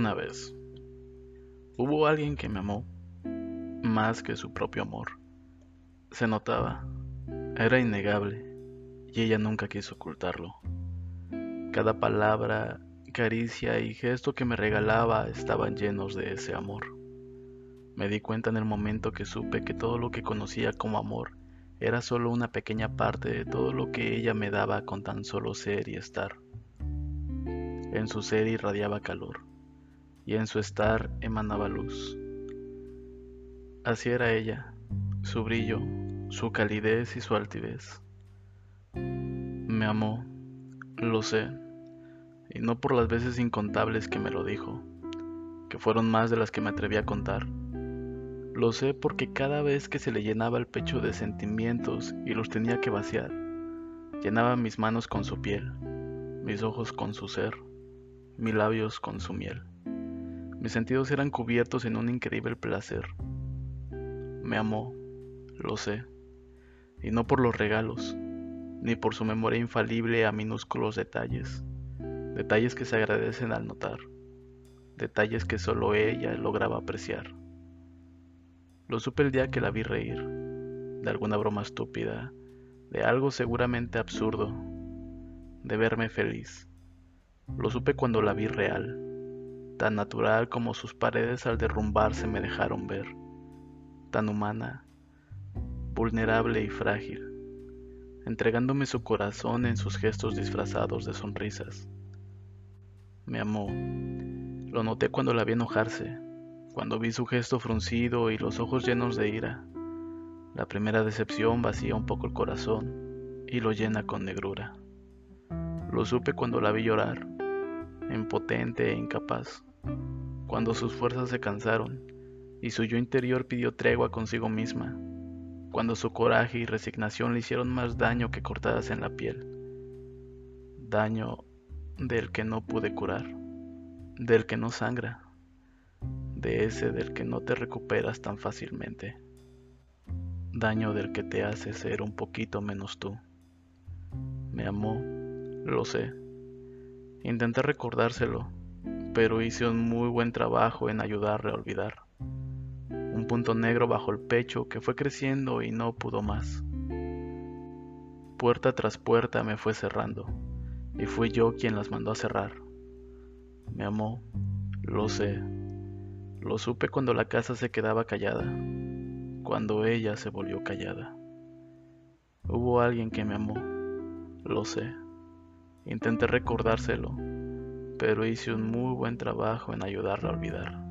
Una vez, hubo alguien que me amó más que su propio amor. Se notaba, era innegable, y ella nunca quiso ocultarlo. Cada palabra, caricia y gesto que me regalaba estaban llenos de ese amor. Me di cuenta en el momento que supe que todo lo que conocía como amor era solo una pequeña parte de todo lo que ella me daba con tan solo ser y estar. En su ser irradiaba calor y en su estar emanaba luz. Así era ella, su brillo, su calidez y su altivez. Me amó, lo sé, y no por las veces incontables que me lo dijo, que fueron más de las que me atreví a contar. Lo sé porque cada vez que se le llenaba el pecho de sentimientos y los tenía que vaciar, llenaba mis manos con su piel, mis ojos con su ser, mis labios con su miel. Mis sentidos eran cubiertos en un increíble placer. Me amó, lo sé, y no por los regalos, ni por su memoria infalible a minúsculos detalles, detalles que se agradecen al notar, detalles que solo ella lograba apreciar. Lo supe el día que la vi reír, de alguna broma estúpida, de algo seguramente absurdo, de verme feliz. Lo supe cuando la vi real, tan natural como sus paredes al derrumbarse me dejaron ver, tan humana, vulnerable y frágil, entregándome su corazón en sus gestos disfrazados de sonrisas. Me amó. Lo noté cuando la vi enojarse, cuando vi su gesto fruncido y los ojos llenos de ira. La primera decepción vacía un poco el corazón y lo llena con negrura. Lo supe cuando la vi llorar, impotente e incapaz, cuando sus fuerzas se cansaron y su yo interior pidió tregua consigo misma, cuando su coraje y resignación le hicieron más daño que cortadas en la piel, daño del que no pude curar, del que no sangra, de ese del que no te recuperas tan fácilmente, daño del que te hace ser un poquito menos tú. Me amó, lo sé. Intenté recordárselo, pero hice un muy buen trabajo en ayudarle a olvidar. Un punto negro bajo el pecho que fue creciendo y no pudo más. Puerta tras puerta me fue cerrando, y fui yo quien las mandó a cerrar. Me amó, lo sé. Lo supe cuando la casa se quedaba callada, cuando ella se volvió callada. Hubo alguien que me amó, lo sé. Intenté recordárselo, pero hice un muy buen trabajo en ayudarla a olvidar.